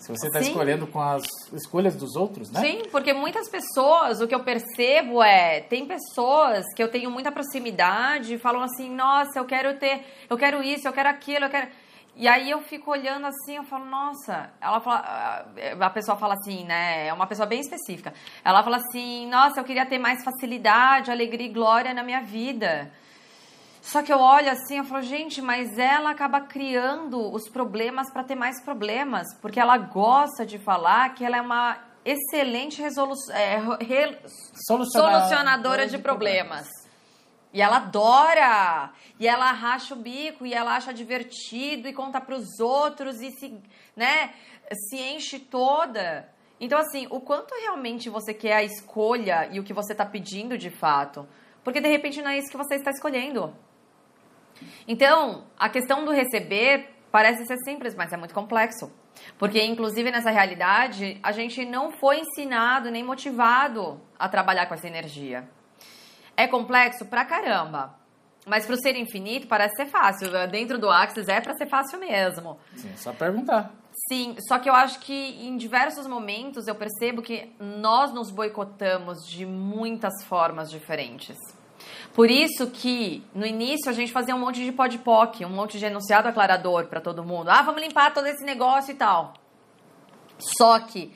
S1: Se você está escolhendo com as escolhas dos outros, né?
S2: Sim, porque muitas pessoas, o que eu percebo é, tem pessoas que eu tenho muita proximidade e falam assim, nossa, eu quero ter, eu quero isso, eu quero aquilo, eu quero. E aí eu fico olhando assim, eu falo, nossa, ela fala, a pessoa fala assim, né? É uma pessoa bem específica. Ela fala assim, nossa, eu queria ter mais facilidade, alegria e glória na minha vida. Só que eu olho assim, eu falo, gente, mas ela acaba criando os problemas para ter mais problemas, porque ela gosta de falar que ela é uma excelente resolu é, re solucionadora de, de problemas. problemas. E ela adora, e ela racha o bico, e ela acha divertido, e conta para os outros, e se, né, se enche toda. Então, assim, o quanto realmente você quer a escolha e o que você está pedindo de fato? Porque de repente não é isso que você está escolhendo. Então, a questão do receber parece ser simples, mas é muito complexo. Porque, inclusive, nessa realidade, a gente não foi ensinado nem motivado a trabalhar com essa energia. É complexo pra caramba. Mas pro ser infinito parece ser fácil. Dentro do Axis é para ser fácil mesmo.
S1: Sim, só perguntar.
S2: Sim, só que eu acho que em diversos momentos eu percebo que nós nos boicotamos de muitas formas diferentes. Por isso que no início a gente fazia um monte de podpoc, um monte de enunciado aclarador para todo mundo. Ah, vamos limpar todo esse negócio e tal. Só que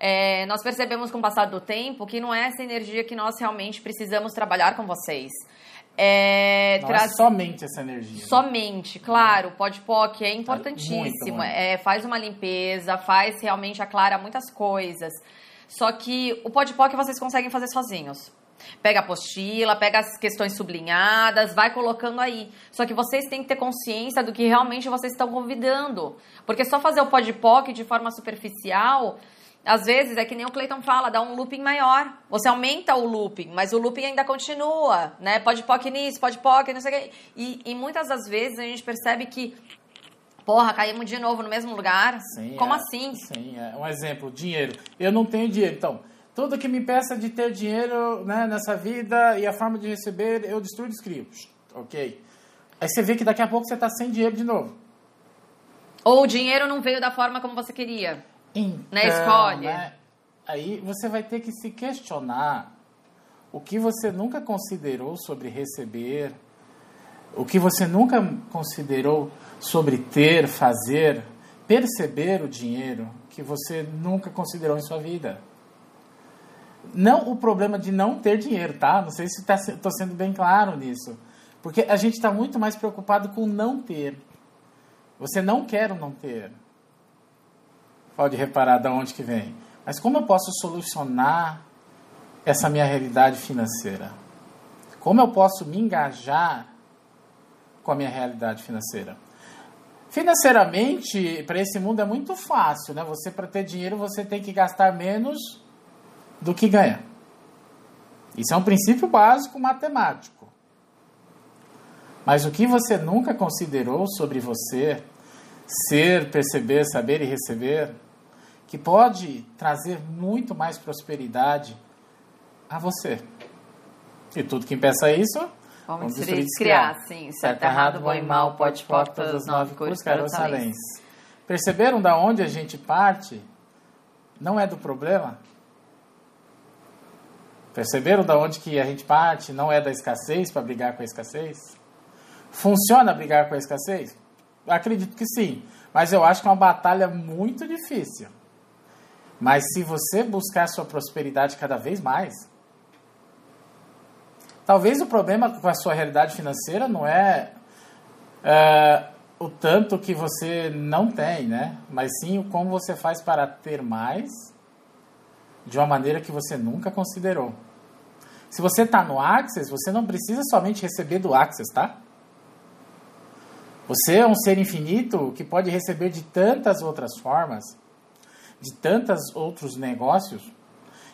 S2: é, nós percebemos com o passar do tempo que não é essa energia que nós realmente precisamos trabalhar com vocês.
S1: É, não traz... é somente essa energia. Né?
S2: Somente, claro. O podpoc é importantíssimo. Muito, muito. É, faz uma limpeza, faz realmente aclara muitas coisas. Só que o podpoc vocês conseguem fazer sozinhos. Pega a apostila, pega as questões sublinhadas, vai colocando aí. Só que vocês têm que ter consciência do que realmente vocês estão convidando. Porque só fazer o podpoc de forma superficial, às vezes é que nem o Clayton fala, dá um looping maior. Você aumenta o looping, mas o looping ainda continua, né? Podpoc nisso, podpoc, não sei o quê. E, e muitas das vezes a gente percebe que Porra, caímos de novo no mesmo lugar? Sim, Como
S1: é,
S2: assim?
S1: Sim, é. Um exemplo, dinheiro. Eu não tenho dinheiro, então tudo que me peça de ter dinheiro né, nessa vida e a forma de receber, eu destruo e descrio. Ok. Aí você vê que daqui a pouco você está sem dinheiro de novo.
S2: Ou o dinheiro não veio da forma como você queria. Então, né? Escolhe. Né,
S1: aí você vai ter que se questionar o que você nunca considerou sobre receber, o que você nunca considerou sobre ter, fazer, perceber o dinheiro que você nunca considerou em sua vida. Não o problema de não ter dinheiro, tá? Não sei se estou tá, sendo bem claro nisso. Porque a gente está muito mais preocupado com não ter. Você não quer o não ter. Pode reparar de onde que vem. Mas como eu posso solucionar essa minha realidade financeira? Como eu posso me engajar com a minha realidade financeira? Financeiramente, para esse mundo é muito fácil, né? Você para ter dinheiro, você tem que gastar menos do que ganha. Isso é um princípio básico matemático. Mas o que você nunca considerou sobre você, ser, perceber, saber e receber, que pode trazer muito mais prosperidade a você. E tudo que impeça isso,
S2: vamos, vamos destruir e criar. Sim, certo, errado, bom e mal, pode, pode, todas as nove cores, caroçalens.
S1: Perceberam da onde a gente parte? Não é do problema, Perceberam da onde que a gente parte? Não é da escassez para brigar com a escassez? Funciona brigar com a escassez? Acredito que sim, mas eu acho que é uma batalha muito difícil. Mas se você buscar sua prosperidade cada vez mais, talvez o problema com a sua realidade financeira não é, é o tanto que você não tem, né? Mas sim o como você faz para ter mais de uma maneira que você nunca considerou. Se você está no Access, você não precisa somente receber do Access, tá? Você é um ser infinito que pode receber de tantas outras formas, de tantos outros negócios,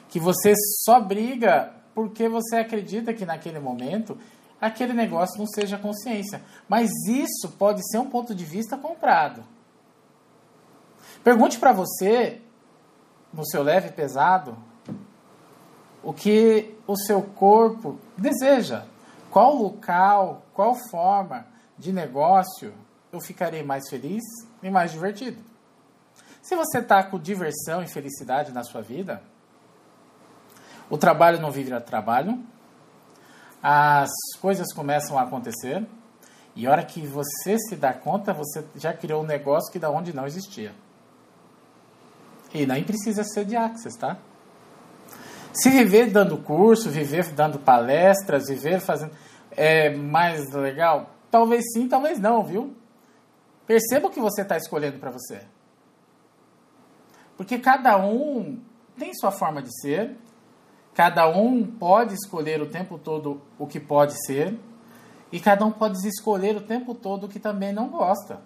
S1: que você só briga porque você acredita que naquele momento aquele negócio não seja consciência. Mas isso pode ser um ponto de vista comprado. Pergunte para você, no seu leve e pesado, o que o seu corpo deseja. Qual local, qual forma de negócio eu ficarei mais feliz e mais divertido? Se você está com diversão e felicidade na sua vida, o trabalho não vira trabalho, as coisas começam a acontecer e a hora que você se dá conta, você já criou um negócio que da onde não existia. E nem precisa ser de Access, tá? Se viver dando curso, viver dando palestras, viver fazendo. é mais legal? Talvez sim, talvez não, viu? Perceba o que você está escolhendo para você. Porque cada um tem sua forma de ser, cada um pode escolher o tempo todo o que pode ser, e cada um pode escolher o tempo todo o que também não gosta.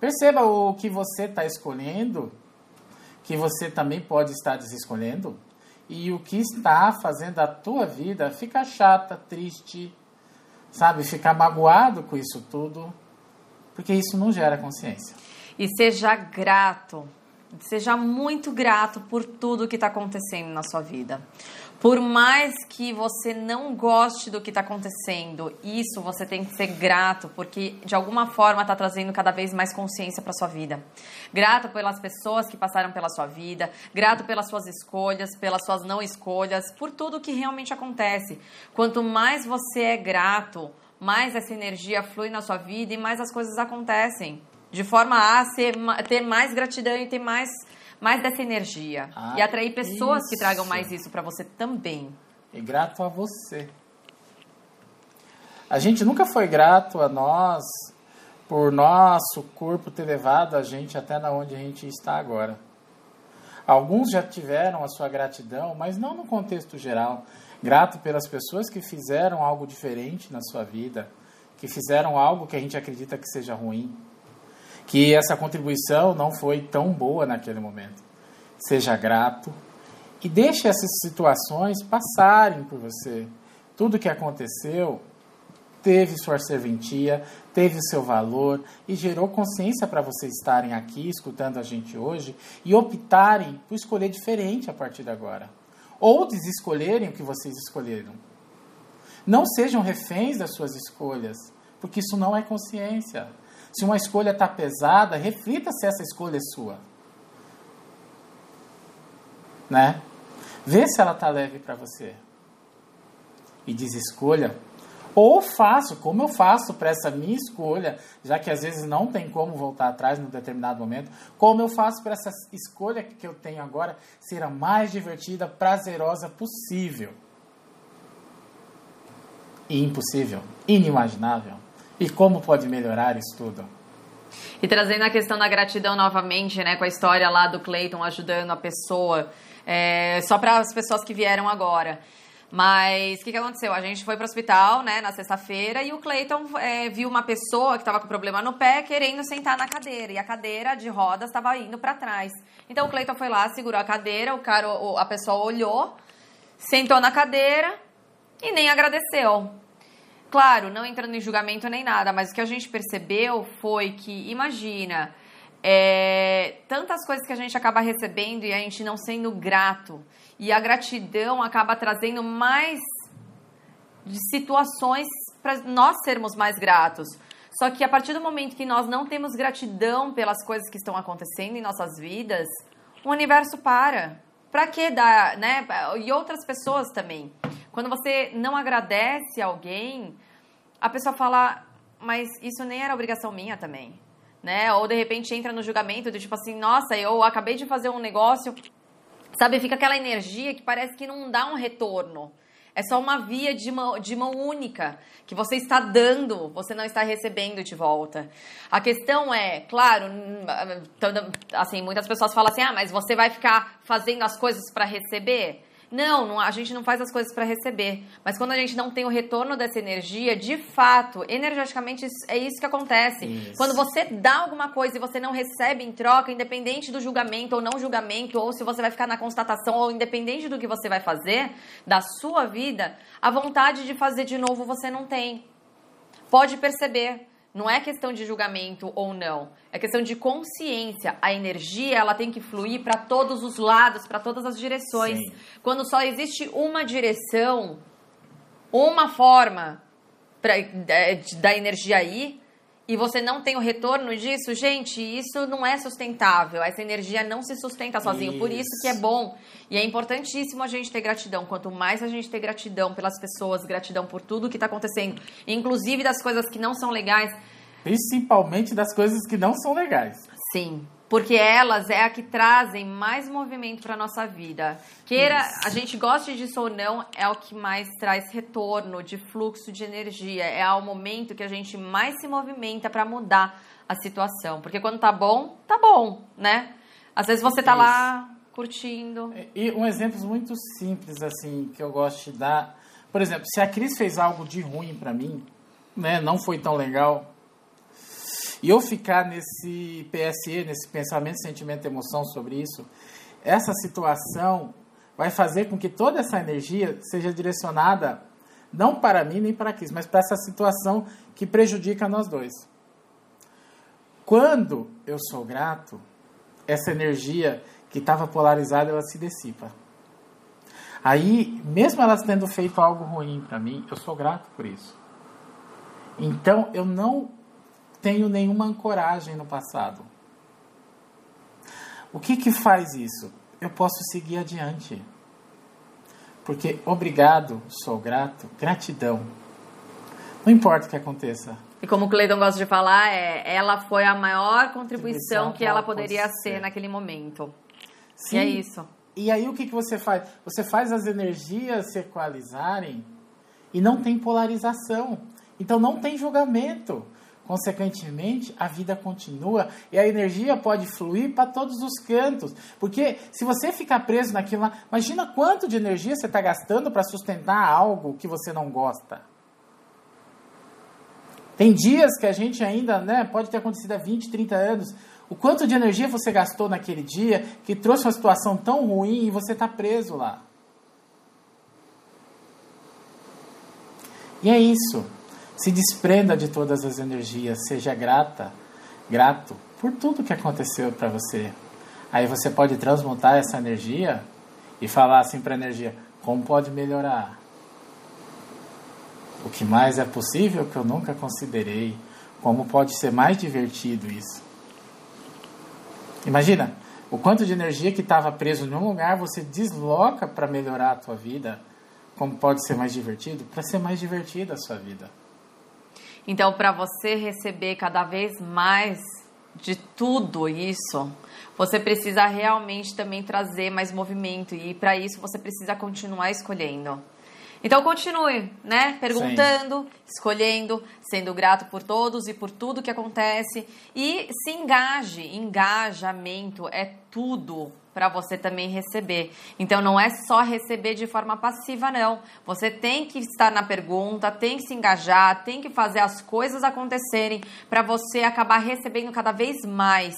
S1: Perceba o que você está escolhendo, que você também pode estar desescolhendo, e o que está fazendo a tua vida ficar chata, triste, sabe? Ficar magoado com isso tudo, porque isso não gera consciência.
S2: E seja grato Seja muito grato por tudo que está acontecendo na sua vida. Por mais que você não goste do que está acontecendo, isso você tem que ser grato, porque de alguma forma está trazendo cada vez mais consciência para sua vida. Grato pelas pessoas que passaram pela sua vida, grato pelas suas escolhas, pelas suas não escolhas, por tudo que realmente acontece. Quanto mais você é grato, mais essa energia flui na sua vida e mais as coisas acontecem de forma a ser, ter mais gratidão e ter mais, mais dessa energia. Ah, e atrair pessoas isso. que tragam mais isso para você também.
S1: E grato a você. A gente nunca foi grato a nós por nosso corpo ter levado a gente até na onde a gente está agora. Alguns já tiveram a sua gratidão, mas não no contexto geral. Grato pelas pessoas que fizeram algo diferente na sua vida, que fizeram algo que a gente acredita que seja ruim que essa contribuição não foi tão boa naquele momento. Seja grato e deixe essas situações passarem por você. Tudo que aconteceu teve sua serventia, teve seu valor e gerou consciência para vocês estarem aqui escutando a gente hoje e optarem por escolher diferente a partir de agora. Ou desescolherem o que vocês escolheram. Não sejam reféns das suas escolhas, porque isso não é consciência. Se uma escolha está pesada, reflita se essa escolha é sua. Né? Vê se ela está leve para você. E desescolha. Ou faço, como eu faço para essa minha escolha, já que às vezes não tem como voltar atrás num determinado momento, como eu faço para essa escolha que eu tenho agora ser a mais divertida, prazerosa possível. E impossível, inimaginável. E como pode melhorar isso tudo?
S2: E trazendo a questão da gratidão novamente, né, com a história lá do Clayton ajudando a pessoa, é, só para as pessoas que vieram agora. Mas o que, que aconteceu? A gente foi para o hospital, né, na sexta-feira, e o Clayton é, viu uma pessoa que estava com problema no pé querendo sentar na cadeira, e a cadeira de rodas estava indo para trás. Então o Clayton foi lá, segurou a cadeira, o cara, a pessoa olhou, sentou na cadeira e nem agradeceu. Claro, não entrando em julgamento nem nada, mas o que a gente percebeu foi que, imagina, é, tantas coisas que a gente acaba recebendo e a gente não sendo grato. E a gratidão acaba trazendo mais situações para nós sermos mais gratos. Só que a partir do momento que nós não temos gratidão pelas coisas que estão acontecendo em nossas vidas, o universo para. Para que dar, né? E outras pessoas também. Quando você não agradece alguém, a pessoa fala, mas isso nem era obrigação minha também. Né? Ou de repente entra no julgamento do tipo assim, nossa, eu acabei de fazer um negócio, sabe? Fica aquela energia que parece que não dá um retorno. É só uma via de mão, de mão única que você está dando, você não está recebendo de volta. A questão é, claro, assim, muitas pessoas falam assim: "Ah, mas você vai ficar fazendo as coisas para receber?" Não, não, a gente não faz as coisas para receber. Mas quando a gente não tem o retorno dessa energia, de fato, energeticamente é isso que acontece. Isso. Quando você dá alguma coisa e você não recebe em troca, independente do julgamento ou não julgamento, ou se você vai ficar na constatação, ou independente do que você vai fazer da sua vida, a vontade de fazer de novo você não tem. Pode perceber. Não é questão de julgamento ou não, é questão de consciência. A energia ela tem que fluir para todos os lados, para todas as direções. Sim. Quando só existe uma direção, uma forma pra, da energia ir, e você não tem o retorno disso, gente, isso não é sustentável. Essa energia não se sustenta sozinho. Isso. Por isso que é bom e é importantíssimo a gente ter gratidão. Quanto mais a gente ter gratidão pelas pessoas, gratidão por tudo que está acontecendo, inclusive das coisas que não são legais.
S1: Principalmente das coisas que não são legais.
S2: Sim. Porque elas é a que trazem mais movimento para nossa vida. Queira Isso. a gente goste disso ou não, é o que mais traz retorno de fluxo de energia. É o momento que a gente mais se movimenta para mudar a situação. Porque quando tá bom, tá bom, né? Às vezes você tá Isso. lá curtindo.
S1: E um exemplo muito simples assim que eu gosto de dar, por exemplo, se a Cris fez algo de ruim para mim, né, não foi tão legal, e eu ficar nesse PSE, nesse pensamento, sentimento emoção sobre isso, essa situação vai fazer com que toda essa energia seja direcionada não para mim nem para Cris, mas para essa situação que prejudica nós dois. Quando eu sou grato, essa energia que estava polarizada, ela se dissipa. Aí, mesmo elas tendo feito algo ruim para mim, eu sou grato por isso. Então, eu não tenho nenhuma ancoragem no passado. O que que faz isso? Eu posso seguir adiante. Porque obrigado, sou grato, gratidão. Não importa o que aconteça.
S2: E como o Cleiton gosta de falar, é, ela foi a maior contribuição que ela poderia ser, ser naquele momento. Sim. E é isso.
S1: E aí o que, que você faz? Você faz as energias se equalizarem e não tem polarização. Então não tem julgamento. Consequentemente, a vida continua e a energia pode fluir para todos os cantos. Porque se você ficar preso naquilo lá, imagina quanto de energia você está gastando para sustentar algo que você não gosta. Tem dias que a gente ainda, né, pode ter acontecido há 20, 30 anos. O quanto de energia você gastou naquele dia que trouxe uma situação tão ruim e você está preso lá. E é isso. Se desprenda de todas as energias, seja grata, grato por tudo que aconteceu para você. Aí você pode transmutar essa energia e falar assim para a energia: como pode melhorar? O que mais é possível que eu nunca considerei? Como pode ser mais divertido isso? Imagina o quanto de energia que estava preso em um lugar você desloca para melhorar a tua vida. Como pode ser mais divertido? Para ser mais divertida a sua vida.
S2: Então, para você receber cada vez mais de tudo isso, você precisa realmente também trazer mais movimento e para isso você precisa continuar escolhendo. Então continue, né? Perguntando, Sim. escolhendo, sendo grato por todos e por tudo que acontece e se engaje. Engajamento é tudo para você também receber. Então não é só receber de forma passiva não. Você tem que estar na pergunta, tem que se engajar, tem que fazer as coisas acontecerem para você acabar recebendo cada vez mais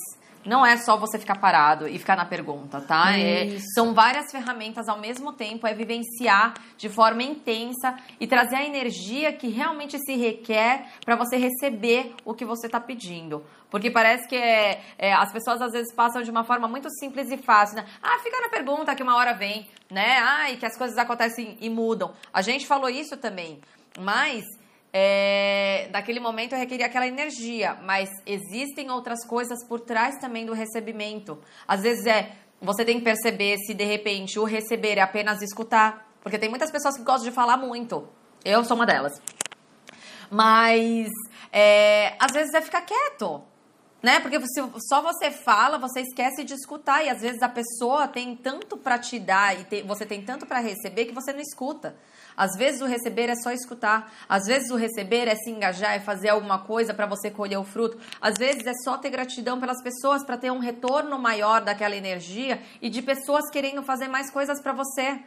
S2: não é só você ficar parado e ficar na pergunta, tá? É, são várias ferramentas ao mesmo tempo, é vivenciar de forma intensa e trazer a energia que realmente se requer para você receber o que você está pedindo. Porque parece que é, é, as pessoas às vezes passam de uma forma muito simples e fácil, né? Ah, fica na pergunta que uma hora vem, né? Ah, e que as coisas acontecem e mudam. A gente falou isso também, mas é, naquele momento eu requeria aquela energia, mas existem outras coisas por trás também do recebimento. Às vezes é você tem que perceber se de repente o receber é apenas escutar, porque tem muitas pessoas que gostam de falar muito. Eu sou uma delas. Mas é, às vezes é ficar quieto né? Porque se só você fala, você esquece de escutar e às vezes a pessoa tem tanto para te dar e tem, você tem tanto para receber que você não escuta. Às vezes o receber é só escutar. Às vezes o receber é se engajar, é fazer alguma coisa para você colher o fruto. Às vezes é só ter gratidão pelas pessoas para ter um retorno maior daquela energia e de pessoas querendo fazer mais coisas para você.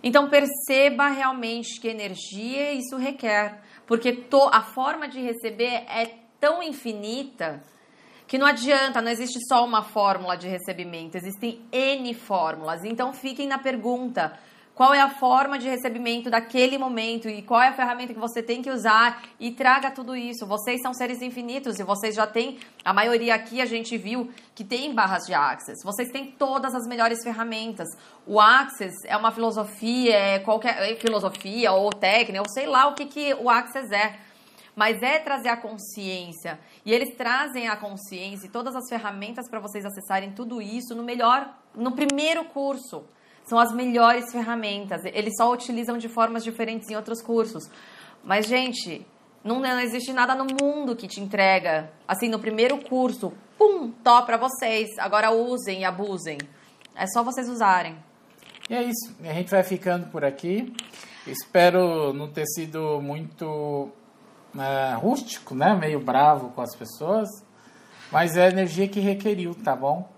S2: Então perceba realmente que energia isso requer, porque to, a forma de receber é tão infinita que não adianta, não existe só uma fórmula de recebimento, existem N fórmulas. Então fiquem na pergunta: qual é a forma de recebimento daquele momento e qual é a ferramenta que você tem que usar e traga tudo isso. Vocês são seres infinitos e vocês já têm, a maioria aqui a gente viu que tem barras de Access. Vocês têm todas as melhores ferramentas. O Access é uma filosofia, é qualquer é filosofia ou técnica, ou sei lá o que, que o Access é mas é trazer a consciência. E eles trazem a consciência e todas as ferramentas para vocês acessarem tudo isso no melhor, no primeiro curso. São as melhores ferramentas. Eles só utilizam de formas diferentes em outros cursos. Mas, gente, Não, não existe nada no mundo que te entrega. Assim, no primeiro curso, pum, top pra vocês. Agora usem e abusem. É só vocês usarem.
S1: E é isso. A gente vai ficando por aqui. Espero não ter sido muito é, rústico, né? Meio bravo com as pessoas. Mas é a energia que requeriu, tá bom?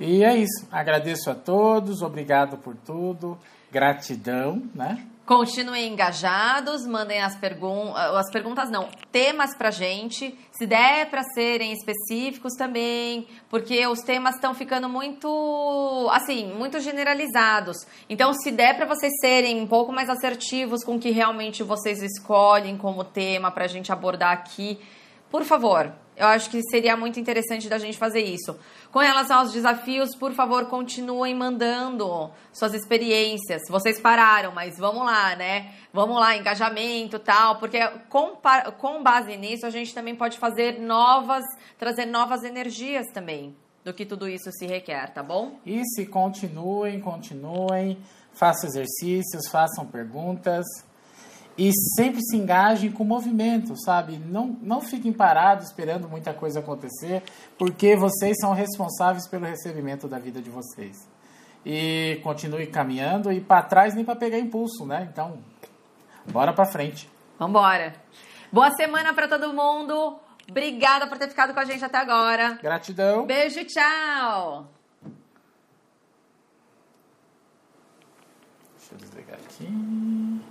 S1: E é isso. Agradeço a todos, obrigado por tudo, gratidão, né?
S2: Continuem engajados, mandem as perguntas, as perguntas não, temas pra gente, se der para serem específicos também, porque os temas estão ficando muito, assim, muito generalizados. Então, se der para vocês serem um pouco mais assertivos com o que realmente vocês escolhem como tema pra gente abordar aqui, por favor, eu acho que seria muito interessante da gente fazer isso. Com relação aos desafios, por favor, continuem mandando suas experiências. Vocês pararam, mas vamos lá, né? Vamos lá, engajamento tal, porque com, com base nisso a gente também pode fazer novas, trazer novas energias também do que tudo isso se requer, tá bom?
S1: E se continuem, continuem, façam exercícios, façam perguntas e sempre se engajem com o movimento, sabe? Não, não fiquem parados esperando muita coisa acontecer, porque vocês são responsáveis pelo recebimento da vida de vocês. E continue caminhando e para trás nem para pegar impulso, né? Então, bora para frente.
S2: Vambora. Boa semana para todo mundo. Obrigada por ter ficado com a gente até agora.
S1: Gratidão.
S2: Beijo, tchau.
S1: Deixa eu desligar aqui.